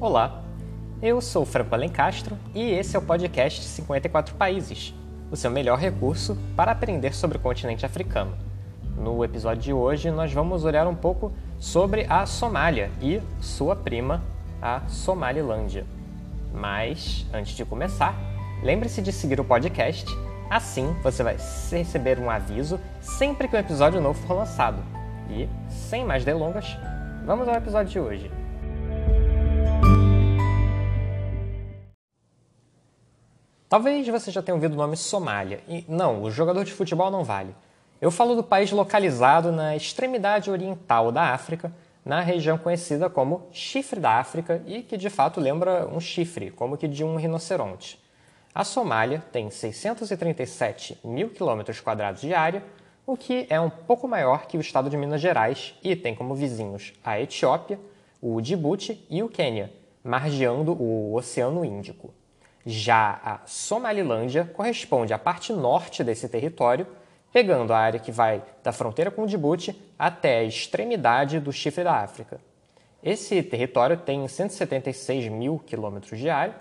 Olá, eu sou Franco Alencastro e esse é o podcast 54 Países, o seu melhor recurso para aprender sobre o continente africano. No episódio de hoje, nós vamos olhar um pouco sobre a Somália e sua prima, a Somalilândia. Mas, antes de começar, lembre-se de seguir o podcast, assim você vai receber um aviso sempre que um episódio novo for lançado. E, sem mais delongas, vamos ao episódio de hoje. Talvez você já tenha ouvido o nome Somália. E não, o jogador de futebol não vale. Eu falo do país localizado na extremidade oriental da África, na região conhecida como Chifre da África e que de fato lembra um chifre, como que de um rinoceronte. A Somália tem 637 mil quilômetros quadrados de área, o que é um pouco maior que o estado de Minas Gerais e tem como vizinhos a Etiópia, o Djibouti e o Quênia, margeando o Oceano Índico. Já a Somalilândia corresponde à parte norte desse território, pegando a área que vai da fronteira com o Djibouti até a extremidade do chifre da África. Esse território tem 176 mil quilômetros de área,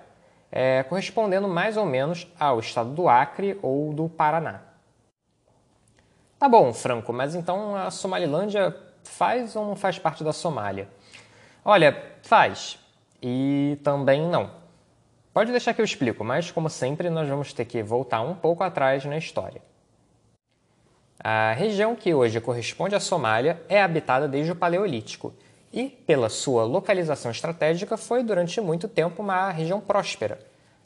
é, correspondendo mais ou menos ao estado do Acre ou do Paraná. Tá bom, Franco, mas então a Somalilândia faz ou não faz parte da Somália? Olha, faz. E também não. Pode deixar que eu explico, mas como sempre, nós vamos ter que voltar um pouco atrás na história. A região que hoje corresponde à Somália é habitada desde o Paleolítico e, pela sua localização estratégica, foi durante muito tempo uma região próspera.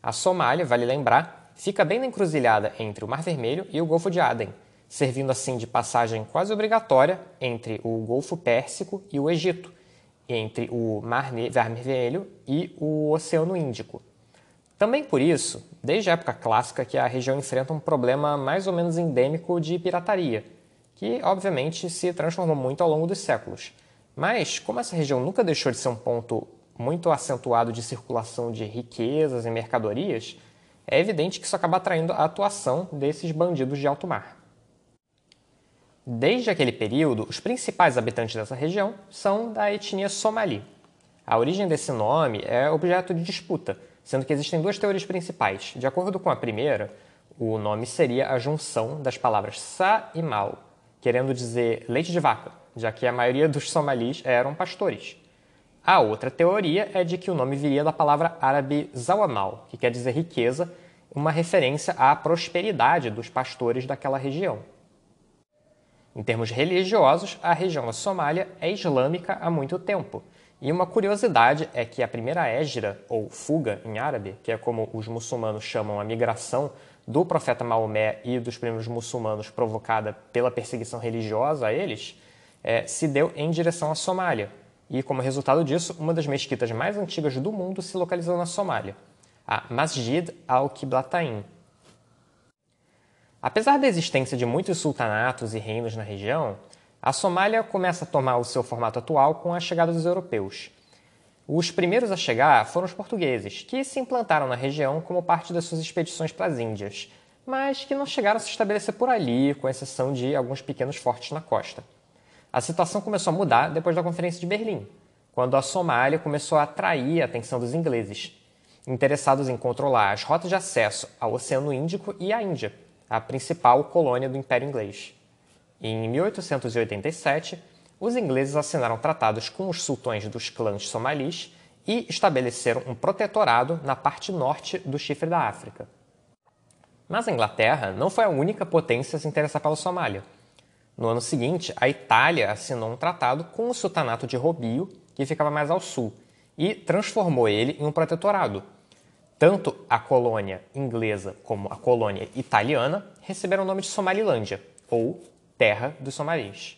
A Somália, vale lembrar, fica bem na encruzilhada entre o Mar Vermelho e o Golfo de Aden, servindo assim de passagem quase obrigatória entre o Golfo Pérsico e o Egito, entre o Mar Vermelho e o Oceano Índico. Também por isso, desde a época clássica que a região enfrenta um problema mais ou menos endêmico de pirataria, que obviamente se transformou muito ao longo dos séculos. Mas, como essa região nunca deixou de ser um ponto muito acentuado de circulação de riquezas e mercadorias, é evidente que isso acaba atraindo a atuação desses bandidos de alto mar. Desde aquele período, os principais habitantes dessa região são da etnia somali. A origem desse nome é objeto de disputa, sendo que existem duas teorias principais. De acordo com a primeira, o nome seria a junção das palavras sa e mal, querendo dizer leite de vaca, já que a maioria dos somalis eram pastores. A outra teoria é de que o nome viria da palavra árabe zawamal, que quer dizer riqueza, uma referência à prosperidade dos pastores daquela região. Em termos religiosos, a região da Somália é islâmica há muito tempo, e uma curiosidade é que a primeira égira, ou fuga em árabe, que é como os muçulmanos chamam a migração do profeta Maomé e dos primeiros muçulmanos provocada pela perseguição religiosa a eles, é, se deu em direção à Somália. E, como resultado disso, uma das mesquitas mais antigas do mundo se localizou na Somália, a Masjid al-Qiblatain. Apesar da existência de muitos sultanatos e reinos na região, a Somália começa a tomar o seu formato atual com a chegada dos europeus. Os primeiros a chegar foram os portugueses, que se implantaram na região como parte das suas expedições para as Índias, mas que não chegaram a se estabelecer por ali, com exceção de alguns pequenos fortes na costa. A situação começou a mudar depois da Conferência de Berlim, quando a Somália começou a atrair a atenção dos ingleses, interessados em controlar as rotas de acesso ao Oceano Índico e à Índia, a principal colônia do Império Inglês. Em 1887, os ingleses assinaram tratados com os sultões dos clãs somalis e estabeleceram um protetorado na parte norte do chifre da África. Mas a Inglaterra não foi a única potência a se interessar pela Somália. No ano seguinte, a Itália assinou um tratado com o sultanato de Robio, que ficava mais ao sul, e transformou ele em um protetorado. Tanto a colônia inglesa como a colônia italiana receberam o nome de Somalilândia, ou terra dos somalis.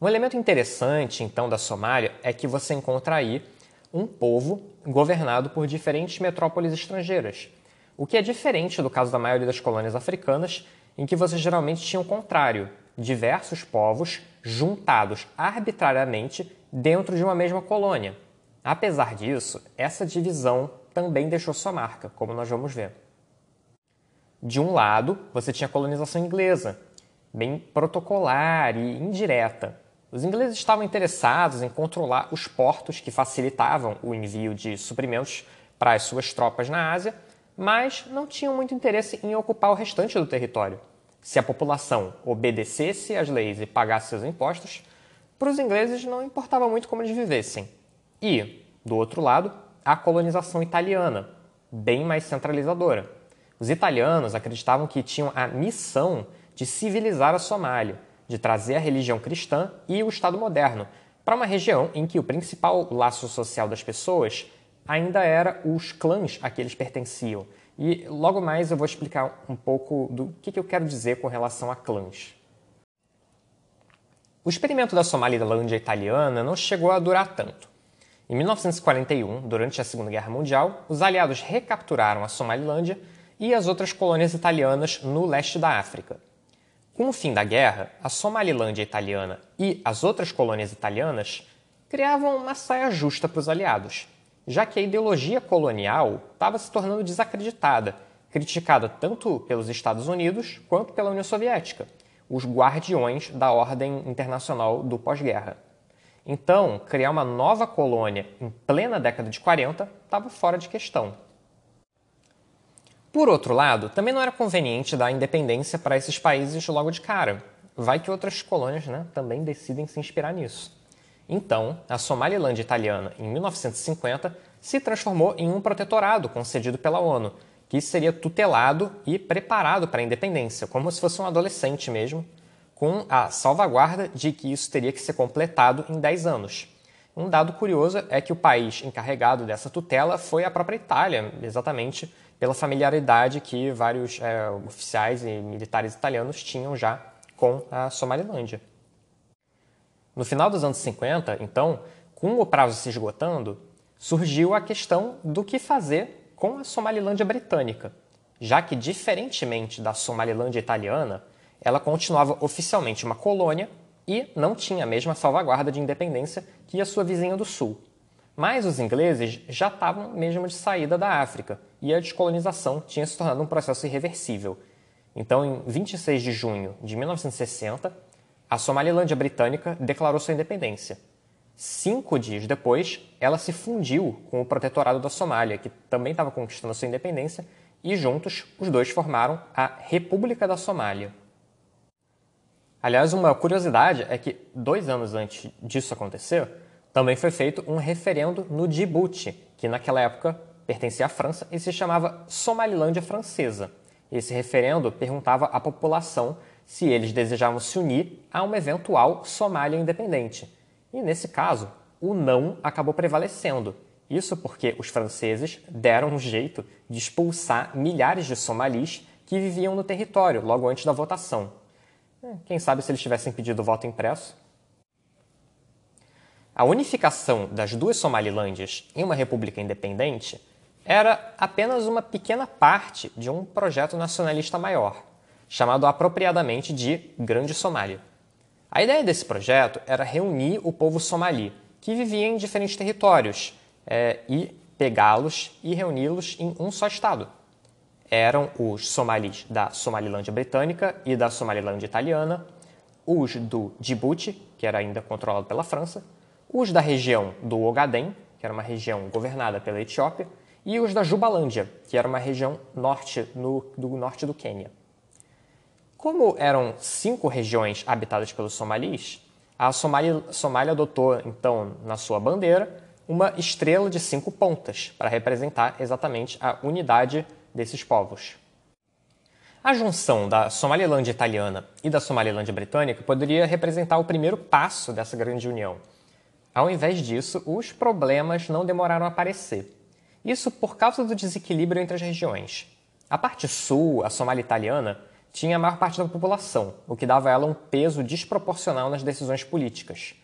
Um elemento interessante, então, da Somália é que você encontra aí um povo governado por diferentes metrópoles estrangeiras, o que é diferente do caso da maioria das colônias africanas, em que você geralmente tinha o contrário, diversos povos juntados arbitrariamente dentro de uma mesma colônia. Apesar disso, essa divisão também deixou sua marca, como nós vamos ver. De um lado, você tinha a colonização inglesa, bem protocolar e indireta. Os ingleses estavam interessados em controlar os portos que facilitavam o envio de suprimentos para as suas tropas na Ásia, mas não tinham muito interesse em ocupar o restante do território. Se a população obedecesse às leis e pagasse seus impostos, para os ingleses não importava muito como eles vivessem. E, do outro lado, a colonização italiana, bem mais centralizadora. Os italianos acreditavam que tinham a missão de civilizar a Somália, de trazer a religião cristã e o Estado moderno para uma região em que o principal laço social das pessoas ainda era os clãs a que eles pertenciam. E logo mais eu vou explicar um pouco do que, eu quero dizer com relação a clãs. O experimento da Somalilândia italiana não chegou a durar tanto. Em 1941, durante a Segunda Guerra Mundial, os aliados recapturaram a Somalilândia e as outras colônias italianas no leste da África. Com o fim da guerra, a Somalilândia italiana e as outras colônias italianas criavam uma saia justa para os aliados, já que a ideologia colonial estava se tornando desacreditada, criticada tanto pelos Estados Unidos quanto pela União Soviética, os guardiões da ordem internacional do pós-guerra. Então, criar uma nova colônia em plena década de 40 estava fora de questão. Por outro lado, também não era conveniente dar independência para esses países logo de cara. Vai que outras colônias né, também decidem se inspirar nisso. Então, a Somalilândia italiana, em 1950, se transformou em um protetorado concedido pela ONU, que seria tutelado e preparado para a independência, como se fosse um adolescente mesmo, com a salvaguarda de que isso teria que ser completado em 10 anos. Um dado curioso é que o país encarregado dessa tutela foi a própria Itália, exatamente pela familiaridade que vários é, oficiais e militares italianos tinham já com a Somalilândia. No final dos anos 50, então, com o prazo se esgotando, surgiu a questão do que fazer com a Somalilândia britânica, já que, diferentemente da Somalilândia italiana, ela continuava oficialmente uma colônia e não tinha a mesma salvaguarda de independência que a sua vizinha do sul. Mas os ingleses já estavam mesmo de saída da África e a descolonização tinha se tornado um processo irreversível. Então, em 26 de junho de 1960, a Somalilândia britânica declarou sua independência. Cinco dias depois, ela se fundiu com o Protetorado da Somália, que também estava conquistando sua independência, e juntos os dois formaram a República da Somália. Aliás, uma curiosidade é que dois anos antes disso acontecer, também foi feito um referendo no Djibouti, que naquela época pertencia à França e se chamava Somalilândia Francesa. Esse referendo perguntava à população se eles desejavam se unir a uma eventual Somália independente. E nesse caso, o não acabou prevalecendo. Isso porque os franceses deram um jeito de expulsar milhares de somalis que viviam no território logo antes da votação. Quem sabe se eles tivessem pedido voto impresso? A unificação das duas Somalilândias em uma república independente era apenas uma pequena parte de um projeto nacionalista maior, chamado apropriadamente de Grande Somália. A ideia desse projeto era reunir o povo somali, que vivia em diferentes territórios, é, e pegá-los e reuni-los em um só estado. Eram os somalis da Somalilândia britânica e da Somalilândia italiana, os do Djibouti, que era ainda controlado pela França, os da região do Ogaden, que era uma região governada pela Etiópia, e os da Jubalândia, que era uma região norte no, do norte do Quênia. Como eram cinco regiões habitadas pelos somalis, a Somália, Somália adotou, então, na sua bandeira, uma estrela de cinco pontas para representar exatamente a unidade desses povos. A junção da Somalilândia italiana e da Somalilândia britânica poderia representar o primeiro passo dessa grande união, ao invés disso, os problemas não demoraram a aparecer. Isso por causa do desequilíbrio entre as regiões. A parte sul, a Somália italiana, tinha a maior parte da população, o que dava a ela um peso desproporcional nas decisões políticas.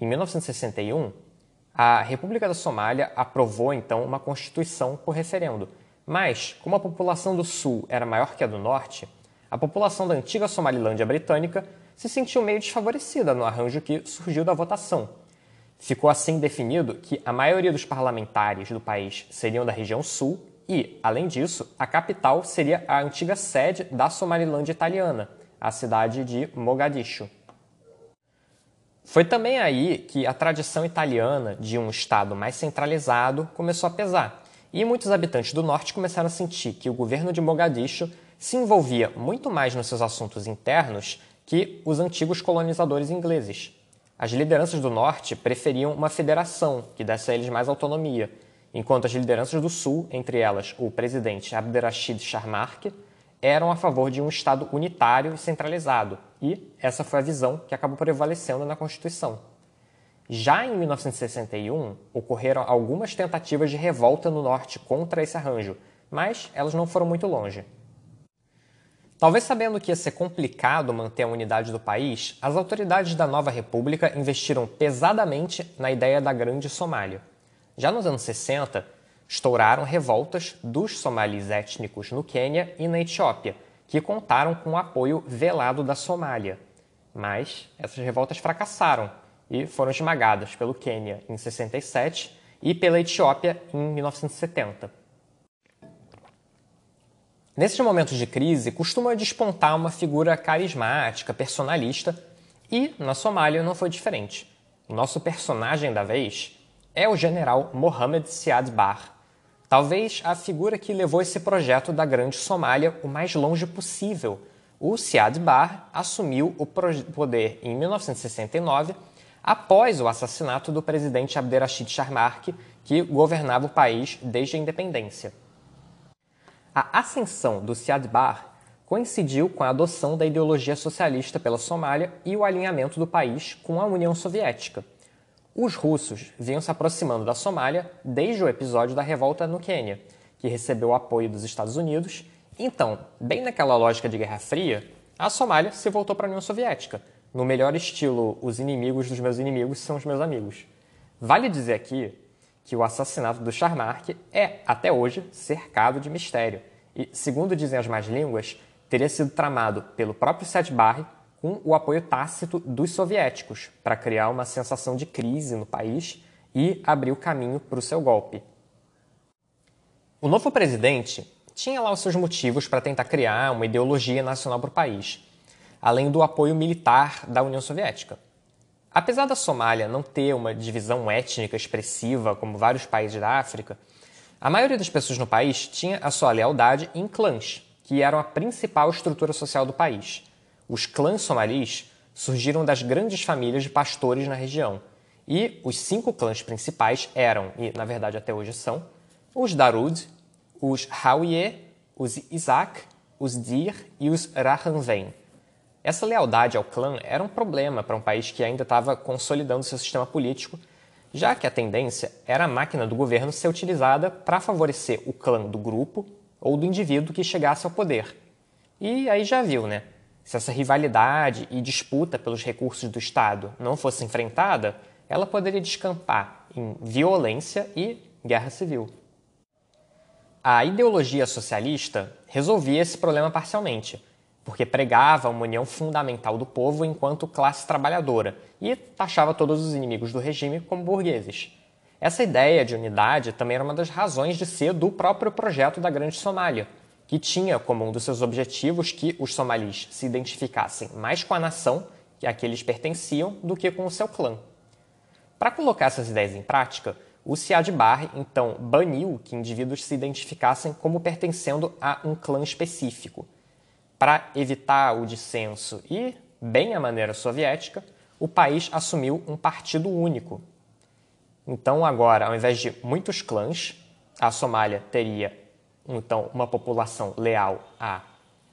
Em 1961, a República da Somália aprovou então uma constituição por referendo, mas, como a população do sul era maior que a do norte, a população da antiga Somalilândia britânica se sentiu meio desfavorecida no arranjo que surgiu da votação Ficou assim definido que a maioria dos parlamentares do país seriam da região sul e, além disso, a capital seria a antiga sede da Somalilândia italiana, a cidade de Mogadishu. Foi também aí que a tradição italiana de um Estado mais centralizado começou a pesar, e muitos habitantes do norte começaram a sentir que o governo de Mogadishu se envolvia muito mais nos seus assuntos internos que os antigos colonizadores ingleses. As lideranças do norte preferiam uma federação que desse a eles mais autonomia, enquanto as lideranças do sul, entre elas o presidente Abderrashid Sharmarke, eram a favor de um Estado unitário e centralizado, e essa foi a visão que acabou prevalecendo na Constituição. Já em 1961, ocorreram algumas tentativas de revolta no norte contra esse arranjo, mas elas não foram muito longe. Talvez sabendo que ia ser complicado manter a unidade do país, as autoridades da nova república investiram pesadamente na ideia da Grande Somália. Já nos anos 60, estouraram revoltas dos somalis étnicos no Quênia e na Etiópia, que contaram com o apoio velado da Somália. Mas essas revoltas fracassaram e foram esmagadas pelo Quênia em 67 e pela Etiópia em 1970. Nesses momentos de crise, costuma despontar uma figura carismática, personalista, e na Somália não foi diferente. O nosso personagem da vez é o general Mohamed Siad Barre, talvez a figura que levou esse projeto da Grande Somália o mais longe possível. O Siad Barre assumiu o poder em 1969, após o assassinato do presidente Abderrashid Sharmarke, que governava o país desde a independência. A ascensão do Siad Barre coincidiu com a adoção da ideologia socialista pela Somália e o alinhamento do país com a União Soviética. Os russos vinham se aproximando da Somália desde o episódio da revolta no Quênia, que recebeu o apoio dos Estados Unidos. Então, bem naquela lógica de Guerra Fria, a Somália se voltou para a União Soviética, no melhor estilo os inimigos dos meus inimigos são os meus amigos. Vale dizer aqui que o assassinato do Charmarque é, até hoje, cercado de mistério e, segundo dizem as más línguas, teria sido tramado pelo próprio Seth Barre com o apoio tácito dos soviéticos para criar uma sensação de crise no país e abrir o caminho para o seu golpe. O novo presidente tinha lá os seus motivos para tentar criar uma ideologia nacional para o país, além do apoio militar da União Soviética. Apesar da Somália não ter uma divisão étnica expressiva como vários países da África, a maioria das pessoas no país tinha a sua lealdade em clãs, que eram a principal estrutura social do país. Os clãs somalis surgiram das grandes famílias de pastores na região, e os cinco clãs principais eram, e na verdade até hoje são, os Darud, os Hawiye, os Isaac, os Dir e os Rahanven. Essa lealdade ao clã era um problema para um país que ainda estava consolidando seu sistema político, já que a tendência era a máquina do governo ser utilizada para favorecer o clã do grupo ou do indivíduo que chegasse ao poder. E aí já viu, né? Se essa rivalidade e disputa pelos recursos do Estado não fosse enfrentada, ela poderia descampar em violência e guerra civil. A ideologia socialista resolvia esse problema parcialmente porque pregava uma união fundamental do povo enquanto classe trabalhadora e taxava todos os inimigos do regime como burgueses. Essa ideia de unidade também era uma das razões de ser do próprio projeto da Grande Somália, que tinha como um dos seus objetivos que os somalis se identificassem mais com a nação a que eles pertenciam do que com o seu clã. Para colocar essas ideias em prática, o Siad Barre então baniu que indivíduos se identificassem como pertencendo a um clã específico, para evitar o dissenso e, bem à maneira soviética, o país assumiu um partido único. Então, agora, ao invés de muitos clãs, a Somália teria então uma população leal a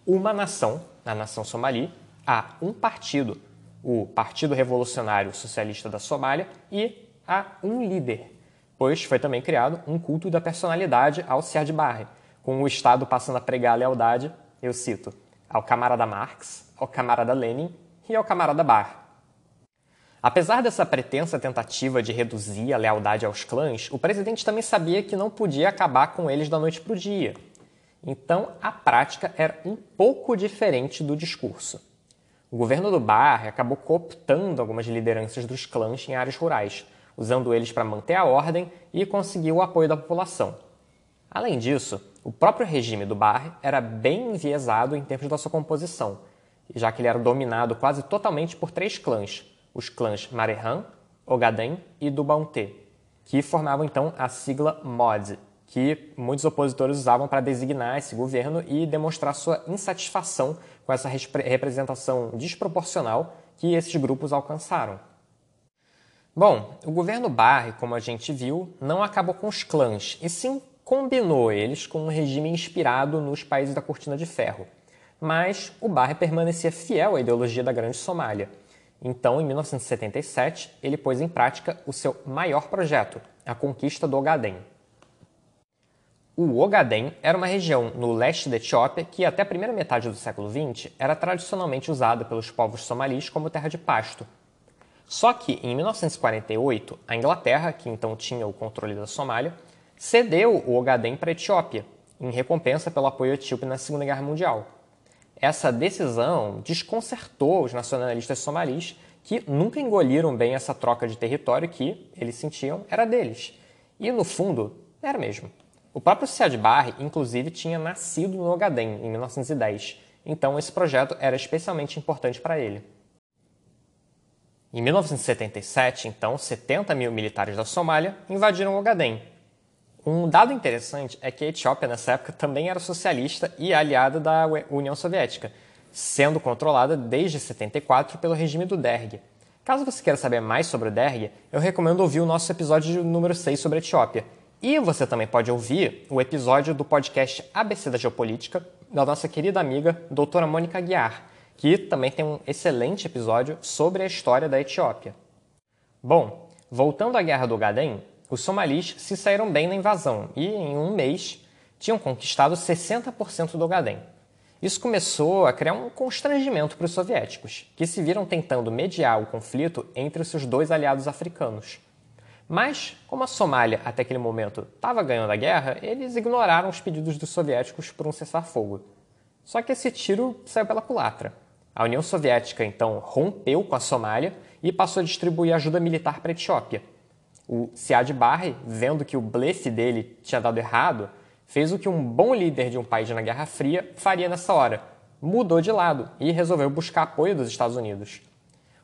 uma nação, a nação somali, a um partido, o Partido Revolucionário Socialista da Somália, e a um líder, pois foi também criado um culto da personalidade ao Siad Barre, com o Estado passando a pregar a lealdade, eu cito, ao camarada Marx, ao camarada Lenin e ao camarada Bar. Apesar dessa pretensa tentativa de reduzir a lealdade aos clãs, o presidente também sabia que não podia acabar com eles da noite para o dia. Então, a prática era um pouco diferente do discurso. O governo do Bar acabou cooptando algumas lideranças dos clãs em áreas rurais, usando eles para manter a ordem e conseguir o apoio da população. Além disso, o próprio regime do Barre era bem enviesado em termos da sua composição, já que ele era dominado quase totalmente por três clãs: os clãs Marehan, Ogaden e Dubaunté, que formavam então a sigla MOD, que muitos opositores usavam para designar esse governo e demonstrar sua insatisfação com essa representação desproporcional que esses grupos alcançaram. Bom, o governo Barre, como a gente viu, não acabou com os clãs, e sim combinou eles com um regime inspirado nos países da Cortina de Ferro. Mas o Barre permanecia fiel à ideologia da Grande Somália. Então, em 1977, ele pôs em prática o seu maior projeto, a conquista do Ogaden. O Ogaden era uma região no leste da Etiópia que, até a primeira metade do século XX, era tradicionalmente usada pelos povos somalis como terra de pasto. Só que, em 1948, a Inglaterra, que então tinha o controle da Somália, cedeu o Ogaden para a Etiópia, em recompensa pelo apoio etíope na Segunda Guerra Mundial. Essa decisão desconcertou os nacionalistas somalis, que nunca engoliram bem essa troca de território que, eles sentiam, era deles. E, no fundo, era mesmo. O próprio Siad Barre, inclusive, tinha nascido no Ogaden, em 1910, então esse projeto era especialmente importante para ele. Em 1977, então, 70 mil militares da Somália invadiram Ogaden, um dado interessante é que a Etiópia, nessa época, também era socialista e aliada da União Soviética, sendo controlada desde 74 pelo regime do Derg. Caso você queira saber mais sobre o Derg, eu recomendo ouvir o nosso episódio número 6 sobre a Etiópia. E você também pode ouvir o episódio do podcast ABC da Geopolítica, da nossa querida amiga doutora Mônica Guiar, que também tem um excelente episódio sobre a história da Etiópia. Bom, voltando à Guerra do Ogaden, os somalis se saíram bem na invasão e, em um mês, tinham conquistado 60% do Ogaden. Isso começou a criar um constrangimento para os soviéticos, que se viram tentando mediar o conflito entre os seus dois aliados africanos. Mas, como a Somália até aquele momento estava ganhando a guerra, eles ignoraram os pedidos dos soviéticos por um cessar-fogo. Só que esse tiro saiu pela culatra. A União Soviética então rompeu com a Somália e passou a distribuir ajuda militar para a Etiópia, o Siad Barre, vendo que o blefe dele tinha dado errado, fez o que um bom líder de um país na Guerra Fria faria nessa hora. Mudou de lado e resolveu buscar apoio dos Estados Unidos.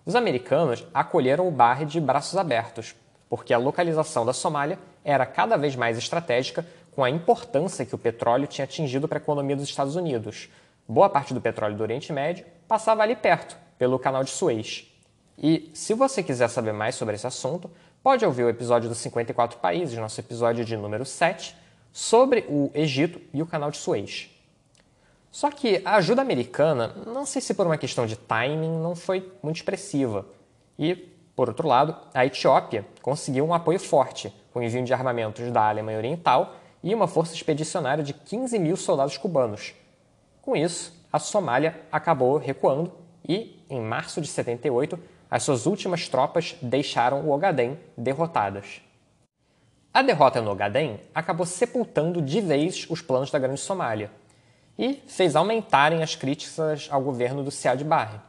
Os americanos acolheram o Barre de braços abertos, porque a localização da Somália era cada vez mais estratégica com a importância que o petróleo tinha atingido para a economia dos Estados Unidos. Boa parte do petróleo do Oriente Médio passava ali perto, pelo canal de Suez. E se você quiser saber mais sobre esse assunto, pode ouvir o episódio dos 54 países, nosso episódio de número 7, sobre o Egito e o canal de Suez. Só que a ajuda americana, não sei se por uma questão de timing, não foi muito expressiva. E, por outro lado, a Etiópia conseguiu um apoio forte, com o envio de armamentos da Alemanha Oriental e uma força expedicionária de 15 mil soldados cubanos. Com isso, a Somália acabou recuando e, em março de 78, as suas últimas tropas deixaram o Ogaden derrotadas. A derrota no Ogaden acabou sepultando de vez os planos da Grande Somália e fez aumentarem as críticas ao governo do Siad Barre.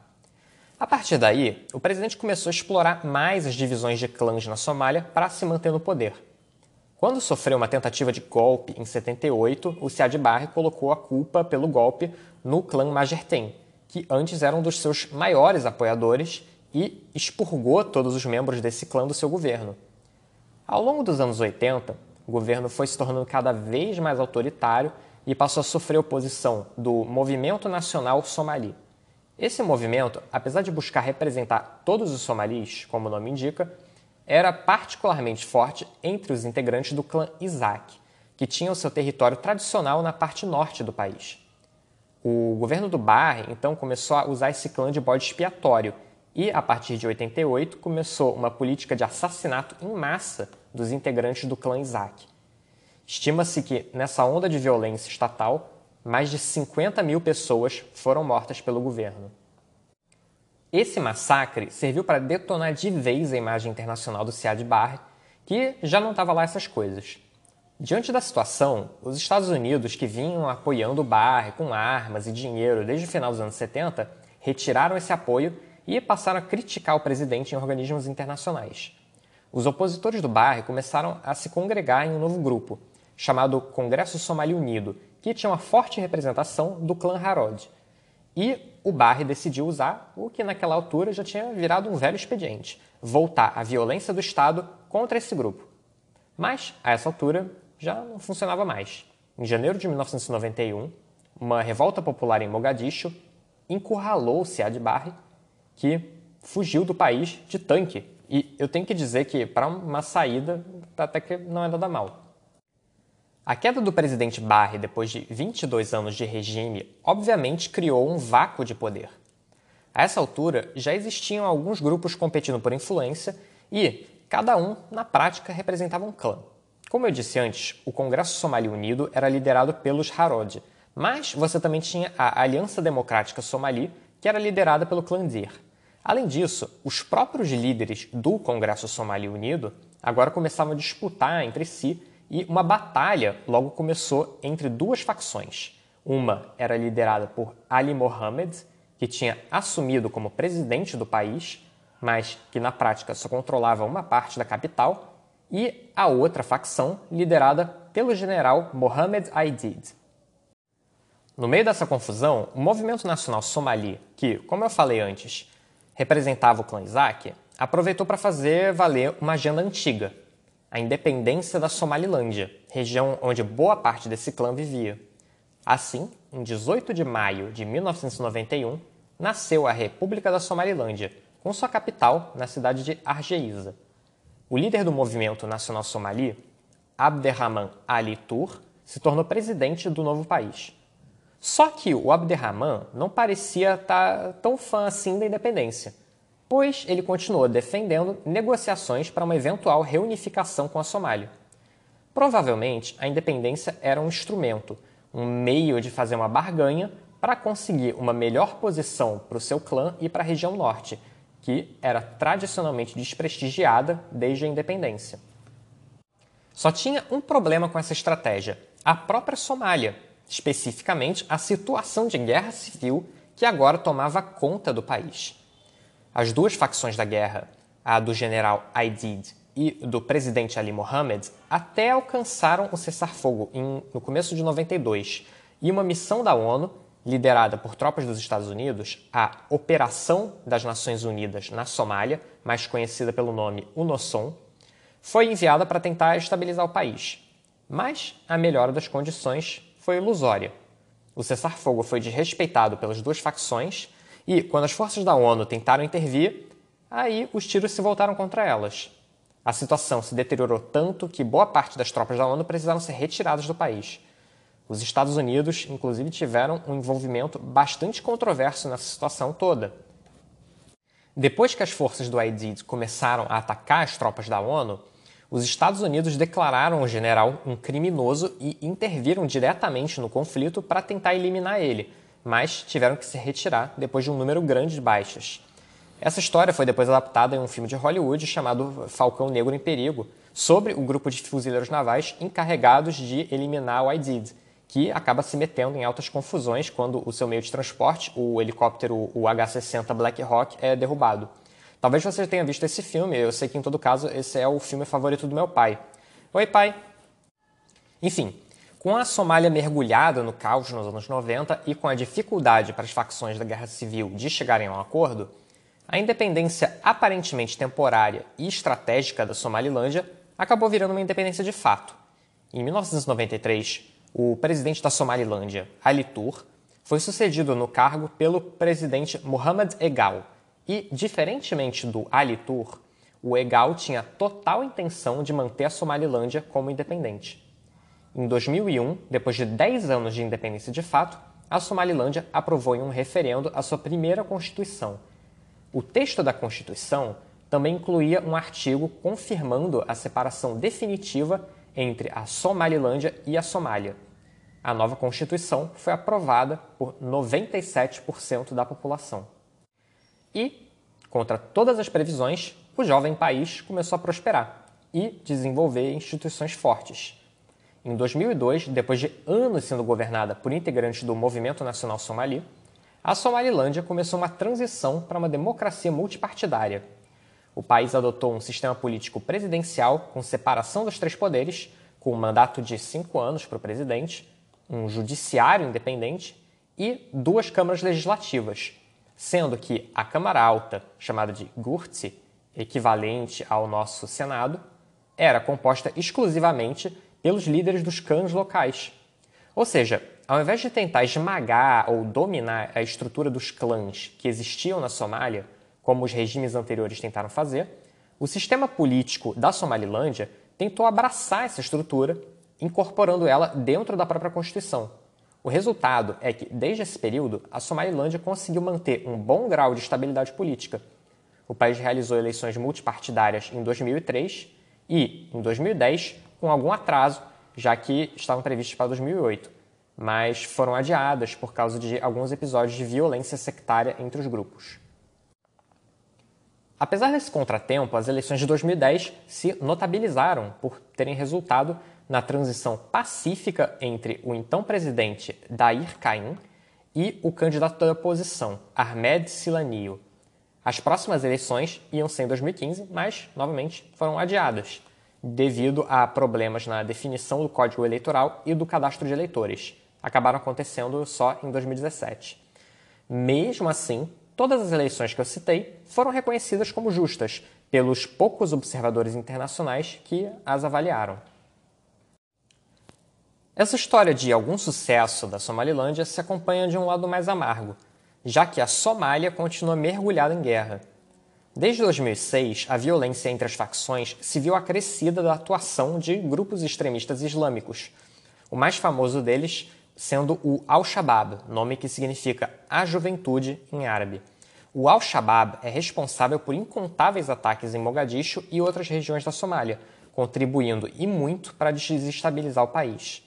A partir daí, o presidente começou a explorar mais as divisões de clãs na Somália para se manter no poder. Quando sofreu uma tentativa de golpe em 78, o Siad Barre colocou a culpa pelo golpe no clã Majerten, que antes era um dos seus maiores apoiadores e expurgou todos os membros desse clã do seu governo. Ao longo dos anos 80, o governo foi se tornando cada vez mais autoritário e passou a sofrer oposição do Movimento Nacional Somali. Esse movimento, apesar de buscar representar todos os somalis, como o nome indica, era particularmente forte entre os integrantes do clã Isaac, que tinha o seu território tradicional na parte norte do país. O governo do Barre então começou a usar esse clã de bode expiatório e, a partir de 88, começou uma política de assassinato em massa dos integrantes do clã Isaac. Estima-se que, nessa onda de violência estatal, mais de 50 mil pessoas foram mortas pelo governo. Esse massacre serviu para detonar de vez a imagem internacional do Siad Barre, que já não estava lá essas coisas. Diante da situação, os Estados Unidos, que vinham apoiando o Barre com armas e dinheiro desde o final dos anos 70, retiraram esse apoio e passaram a criticar o presidente em organismos internacionais. Os opositores do Barre começaram a se congregar em um novo grupo, chamado Congresso Somali Unido, que tinha uma forte representação do clã Harod. E o Barre decidiu usar o que naquela altura já tinha virado um velho expediente: voltar à violência do Estado contra esse grupo. Mas, a essa altura, já não funcionava mais. Em janeiro de 1991, uma revolta popular em Mogadishu encurralou Siad Barre, que fugiu do país de tanque. E eu tenho que dizer que, para uma saída, até que não é nada mal. A queda do presidente Barre depois de 22 anos de regime obviamente criou um vácuo de poder. A essa altura, já existiam alguns grupos competindo por influência e cada um, na prática, representava um clã. Como eu disse antes, o Congresso Somali Unido era liderado pelos Harod, mas você também tinha a Aliança Democrática Somali, que era liderada pelo clã Dir. Além disso, os próprios líderes do Congresso Somali Unido agora começavam a disputar entre si e uma batalha logo começou entre duas facções. Uma era liderada por Ali Mohammed, que tinha assumido como presidente do país, mas que na prática só controlava uma parte da capital, e a outra facção liderada pelo general Mohammed Aidid. No meio dessa confusão, o Movimento Nacional Somali, que, como eu falei antes, representava o clã Isaac, aproveitou para fazer valer uma agenda antiga, a independência da Somalilândia, região onde boa parte desse clã vivia. Assim, em 18 de maio de 1991, nasceu a República da Somalilândia, com sua capital na cidade de Argeisa. O líder do movimento nacional somali, Abderrahman Ali Tour, se tornou presidente do novo país. Só que o Abderrahman não parecia estar tá tão fã assim da independência pois ele continuou defendendo negociações para uma eventual reunificação com a Somália. Provavelmente, a independência era um instrumento, um meio de fazer uma barganha para conseguir uma melhor posição para o seu clã e para a região norte, que era tradicionalmente desprestigiada desde a independência. Só tinha um problema com essa estratégia: a própria Somália, especificamente a situação de guerra civil que agora tomava conta do país. As duas facções da guerra, a do general Aidid e do presidente Ali Mohammed, até alcançaram o cessar-fogo no começo de 92 e uma missão da ONU, liderada por tropas dos Estados Unidos, a Operação das Nações Unidas na Somália, mais conhecida pelo nome UNOSOM, foi enviada para tentar estabilizar o país. Mas a melhora das condições foi ilusória. O cessar-fogo foi desrespeitado pelas duas facções e quando as forças da ONU tentaram intervir, aí os tiros se voltaram contra elas. A situação se deteriorou tanto que boa parte das tropas da ONU precisaram ser retiradas do país. Os Estados Unidos, inclusive, tiveram um envolvimento bastante controverso nessa situação toda. Depois que as forças do Aidid começaram a atacar as tropas da ONU, os Estados Unidos declararam o general um criminoso e interviram diretamente no conflito para tentar eliminar ele, mas tiveram que se retirar depois de um número grande de baixas. Essa história foi depois adaptada em um filme de Hollywood chamado Falcão Negro em Perigo, sobre o grupo de fuzileiros navais encarregados de eliminar o IDID, que acaba se metendo em altas confusões quando o seu meio de transporte, o helicóptero o H-60 Black Hawk, é derrubado. Talvez você tenha visto esse filme, eu sei que em todo caso esse é o filme favorito do meu pai. Oi, pai! Enfim, com a Somália mergulhada no caos nos anos 90 e com a dificuldade para as facções da guerra civil de chegarem a um acordo, a independência aparentemente temporária e estratégica da Somalilândia acabou virando uma independência de fato. Em 1993, o presidente da Somalilândia, Ali Tour, foi sucedido no cargo pelo presidente Mohamed Egal. E, diferentemente do Ali Tour, o Egal tinha total intenção de manter a Somalilândia como independente. Em 2001, depois de 10 anos de independência de fato, a Somalilândia aprovou em um referendo a sua primeira Constituição. O texto da Constituição também incluía um artigo confirmando a separação definitiva entre a Somalilândia e a Somália. A nova Constituição foi aprovada por 97% da população. E, contra todas as previsões, o jovem país começou a prosperar e desenvolver instituições fortes. Em 2002, depois de anos sendo governada por integrantes do Movimento Nacional Somali, a Somalilândia começou uma transição para uma democracia multipartidária. O país adotou um sistema político presidencial com separação dos três poderes, com um mandato de cinco anos para o presidente, um judiciário independente e duas câmaras legislativas, sendo que a Câmara Alta, chamada de Gurtsi, equivalente ao nosso Senado, era composta exclusivamente pelos líderes dos clãs locais. Ou seja, ao invés de tentar esmagar ou dominar a estrutura dos clãs que existiam na Somália, como os regimes anteriores tentaram fazer, o sistema político da Somalilândia tentou abraçar essa estrutura, incorporando ela dentro da própria Constituição. O resultado é que, desde esse período, a Somalilândia conseguiu manter um bom grau de estabilidade política. O país realizou eleições multipartidárias em 2003 e, em 2010, com algum atraso, já que estavam previstas para 2008, mas foram adiadas por causa de alguns episódios de violência sectária entre os grupos. Apesar desse contratempo, as eleições de 2010 se notabilizaram por terem resultado na transição pacífica entre o então presidente Dair Caim e o candidato da oposição, Ahmed Silanio. As próximas eleições iam ser em 2015, mas, novamente, foram adiadas, devido a problemas na definição do código eleitoral e do cadastro de eleitores. Acabaram acontecendo só em 2017. Mesmo assim, todas as eleições que eu citei foram reconhecidas como justas pelos poucos observadores internacionais que as avaliaram. Essa história de algum sucesso da Somalilândia se acompanha de um lado mais amargo, já que a Somália continua mergulhada em guerra. Desde 2006, a violência entre as facções se viu acrescida da atuação de grupos extremistas islâmicos, o mais famoso deles sendo o Al-Shabaab, nome que significa a juventude em árabe. O Al-Shabaab é responsável por incontáveis ataques em Mogadishu e outras regiões da Somália, contribuindo e muito para desestabilizar o país.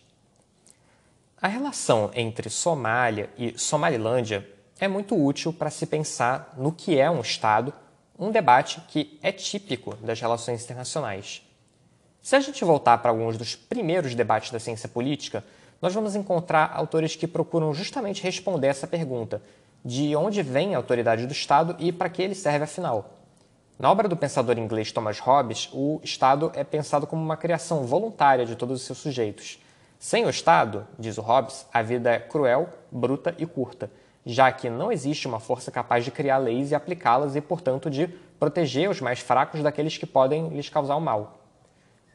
A relação entre Somália e Somalilândia é muito útil para se pensar no que é um Estado, um debate que é típico das relações internacionais. Se a gente voltar para alguns dos primeiros debates da ciência política, nós vamos encontrar autores que procuram justamente responder essa pergunta: de onde vem a autoridade do Estado e para que ele serve afinal? Na obra do pensador inglês Thomas Hobbes, o Estado é pensado como uma criação voluntária de todos os seus sujeitos sem o Estado, diz o Hobbes, a vida é cruel, bruta e curta, já que não existe uma força capaz de criar leis e aplicá-las e, portanto, de proteger os mais fracos daqueles que podem lhes causar o mal.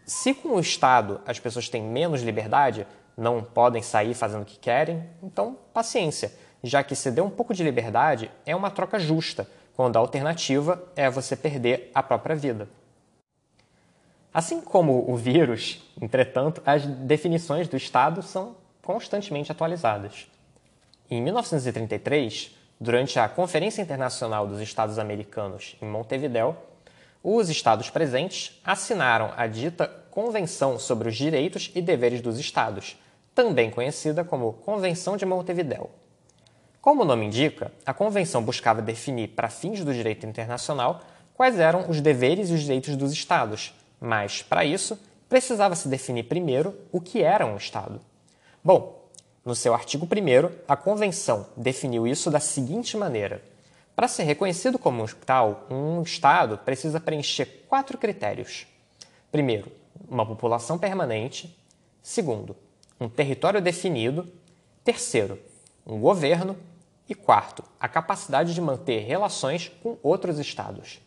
Se com o Estado as pessoas têm menos liberdade, não podem sair fazendo o que querem, então paciência, já que ceder um pouco de liberdade é uma troca justa, quando a alternativa é você perder a própria vida. Assim como o vírus, entretanto, as definições do Estado são constantemente atualizadas. Em 1933, durante a Conferência Internacional dos Estados Americanos em Montevideo, os Estados presentes assinaram a dita Convenção sobre os Direitos e Deveres dos Estados, também conhecida como Convenção de Montevideo. Como o nome indica, a convenção buscava definir, para fins do direito internacional, quais eram os deveres e os direitos dos Estados, mas, para isso, precisava se definir primeiro o que era um Estado. Bom, no seu artigo 1, a Convenção definiu isso da seguinte maneira: para ser reconhecido como tal, um Estado precisa preencher quatro critérios. Primeiro, uma população permanente. Segundo, um território definido. Terceiro, um governo. E quarto, a capacidade de manter relações com outros Estados.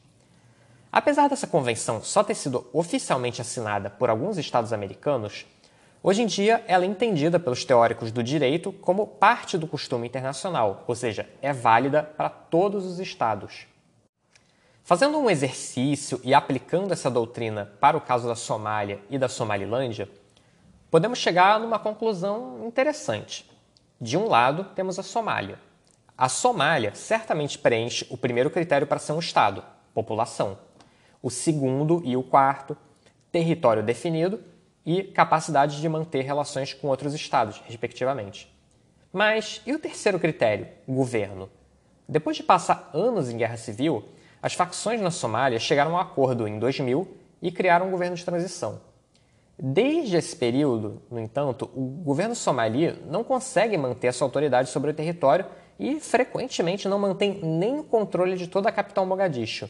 Apesar dessa convenção só ter sido oficialmente assinada por alguns estados americanos, hoje em dia ela é entendida pelos teóricos do direito como parte do costume internacional, ou seja, é válida para todos os estados. Fazendo um exercício e aplicando essa doutrina para o caso da Somália e da Somalilândia, podemos chegar numa conclusão interessante. De um lado, temos a Somália. A Somália certamente preenche o primeiro critério para ser um Estado, população o segundo e o quarto, território definido e capacidade de manter relações com outros estados, respectivamente. Mas e o terceiro critério, governo? Depois de passar anos em guerra civil, as facções na Somália chegaram a um acordo em 2000 e criaram um governo de transição. Desde esse período, no entanto, o governo somali não consegue manter sua autoridade sobre o território e frequentemente não mantém nem o controle de toda a capital Mogadishu.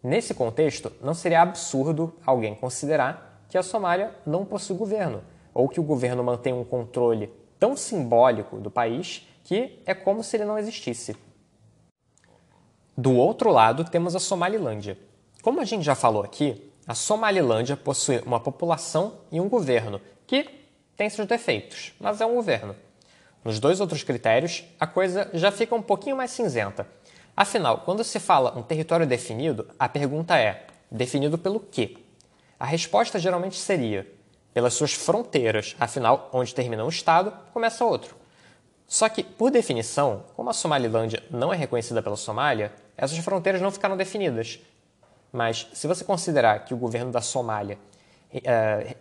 Nesse contexto, não seria absurdo alguém considerar que a Somália não possui governo, ou que o governo mantém um controle tão simbólico do país que é como se ele não existisse. Do outro lado, temos a Somalilândia. Como a gente já falou aqui, a Somalilândia possui uma população e um governo que tem seus defeitos, mas é um governo. Nos dois outros critérios, a coisa já fica um pouquinho mais cinzenta. Afinal, quando se fala um território definido, a pergunta é: definido pelo quê? A resposta geralmente seria: pelas suas fronteiras, afinal, onde termina um estado, começa outro. Só que, por definição, como a Somalilândia não é reconhecida pela Somália, essas fronteiras não ficaram definidas. Mas, se você considerar que o governo da Somália. Uh,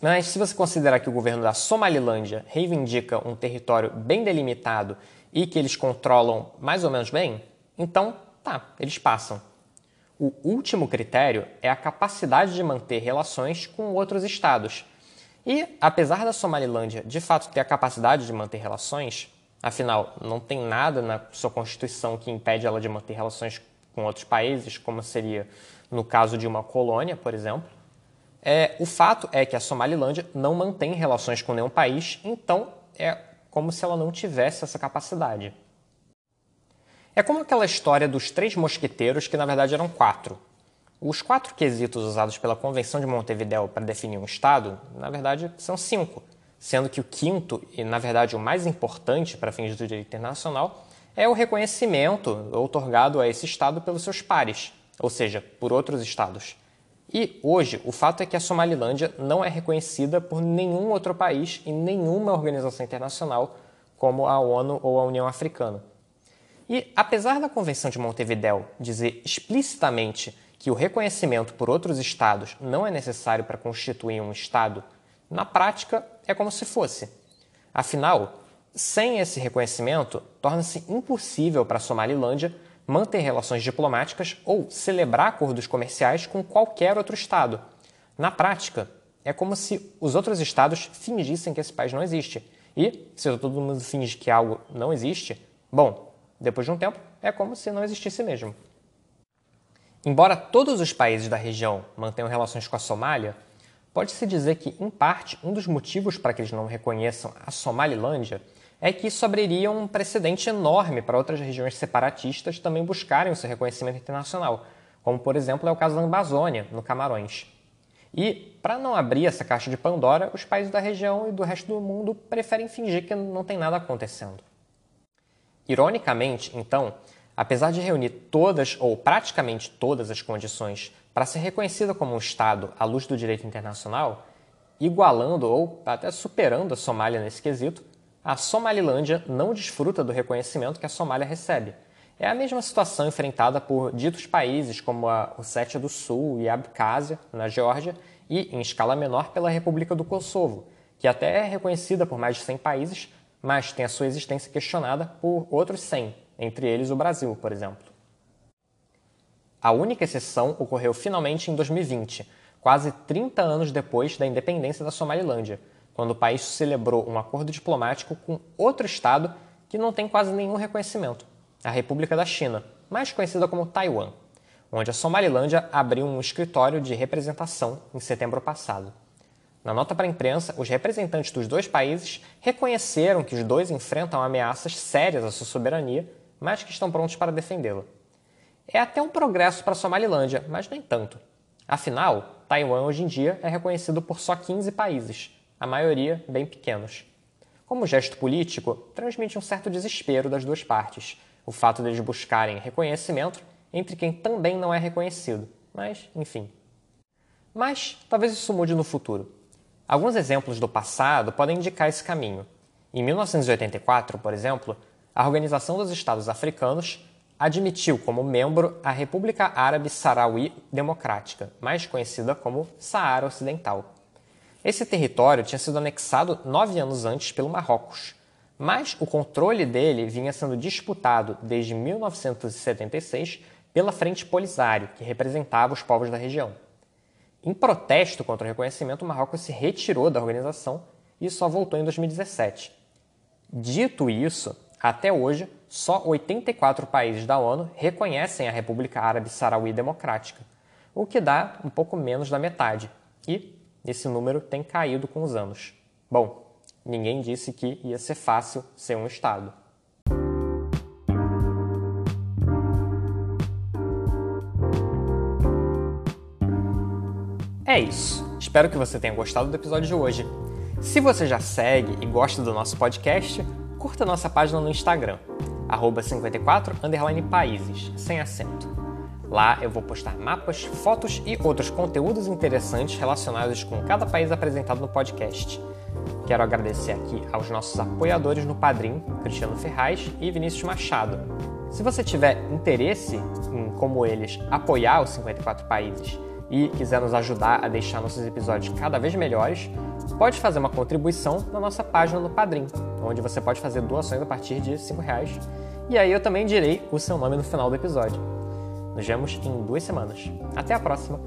mas, se você considerar que o governo da Somalilândia reivindica um território bem delimitado e que eles controlam mais ou menos bem, então, tá, eles passam. O último critério é a capacidade de manter relações com outros estados. E, apesar da Somalilândia de fato ter a capacidade de manter relações, afinal, não tem nada na sua Constituição que impede ela de manter relações com outros países, como seria no caso de uma colônia, por exemplo, é, o fato é que a Somalilândia não mantém relações com nenhum país, então é como se ela não tivesse essa capacidade. É como aquela história dos três mosqueteiros, que na verdade eram quatro. Os quatro quesitos usados pela Convenção de Montevideo para definir um Estado, na verdade, são cinco, sendo que o quinto, e na verdade o mais importante para fins do direito internacional, é o reconhecimento outorgado a esse Estado pelos seus pares, ou seja, por outros Estados. E hoje, o fato é que a Somalilândia não é reconhecida por nenhum outro país e nenhuma organização internacional, como a ONU ou a União Africana. E apesar da Convenção de Montevideo dizer explicitamente que o reconhecimento por outros estados não é necessário para constituir um estado, na prática é como se fosse. Afinal, sem esse reconhecimento, torna-se impossível para a Somalilândia manter relações diplomáticas ou celebrar acordos comerciais com qualquer outro estado. Na prática, é como se os outros estados fingissem que esse país não existe. E, se todo mundo finge que algo não existe, bom, depois de um tempo, é como se não existisse mesmo. Embora todos os países da região mantenham relações com a Somália, pode-se dizer que, em parte, um dos motivos para que eles não reconheçam a Somalilândia é que isso abriria um precedente enorme para outras regiões separatistas também buscarem o seu reconhecimento internacional, como, por exemplo, é o caso da Amazônia, no Camarões. E, para não abrir essa caixa de Pandora, os países da região e do resto do mundo preferem fingir que não tem nada acontecendo. Ironicamente, então, apesar de reunir todas ou praticamente todas as condições para ser reconhecida como um Estado à luz do direito internacional, igualando ou até superando a Somália nesse quesito, a Somalilândia não desfruta do reconhecimento que a Somália recebe. É a mesma situação enfrentada por ditos países como a Ossétia do Sul e a Abkhazia, na Geórgia, e, em escala menor, pela República do Kosovo, que até é reconhecida por mais de 100 países, mas tem a sua existência questionada por outros 100, entre eles o Brasil, por exemplo. A única exceção ocorreu finalmente em 2020, quase 30 anos depois da independência da Somalilândia, quando o país celebrou um acordo diplomático com outro Estado que não tem quase nenhum reconhecimento, a República da China, mais conhecida como Taiwan, onde a Somalilândia abriu um escritório de representação em setembro passado. Na nota para a imprensa, os representantes dos dois países reconheceram que os dois enfrentam ameaças sérias à sua soberania, mas que estão prontos para defendê-la. É até um progresso para a Somalilândia, mas nem tanto. Afinal, Taiwan hoje em dia é reconhecido por só 15 países, a maioria bem pequenos. Como gesto político, transmite um certo desespero das duas partes, o fato deles buscarem reconhecimento entre quem também não é reconhecido. Mas, enfim. Mas talvez isso mude no futuro. Alguns exemplos do passado podem indicar esse caminho. Em 1984, por exemplo, a Organização dos Estados Africanos admitiu como membro a República Árabe Saharaui Democrática, mais conhecida como Saara Ocidental. Esse território tinha sido anexado nove anos antes pelo Marrocos, mas o controle dele vinha sendo disputado desde 1976 pela Frente Polisário, que representava os povos da região. Em protesto contra o reconhecimento, o Marrocos se retirou da organização e só voltou em 2017. Dito isso, até hoje, só 84 países da ONU reconhecem a República Árabe Saharaui Democrática, o que dá um pouco menos da metade, e esse número tem caído com os anos. Bom, Ninguém disse que ia ser fácil ser um Estado. É isso. Espero que você tenha gostado do episódio de hoje. Se você já segue e gosta do nosso podcast, curta nossa página no Instagram, 54 países, sem acento. Lá eu vou postar mapas, fotos e outros conteúdos interessantes relacionados com cada país apresentado no podcast. Quero agradecer aqui aos nossos apoiadores no Padrim, Cristiano Ferraz e Vinícius Machado. Se você tiver interesse em, como eles, apoiar os 54 países e quiser nos ajudar a deixar nossos episódios cada vez melhores, pode fazer uma contribuição na nossa página no Padrim, onde você pode fazer doações a partir de R$ reais. E aí eu também direi o seu nome no final do episódio. Nos vemos em duas semanas. Até a próxima!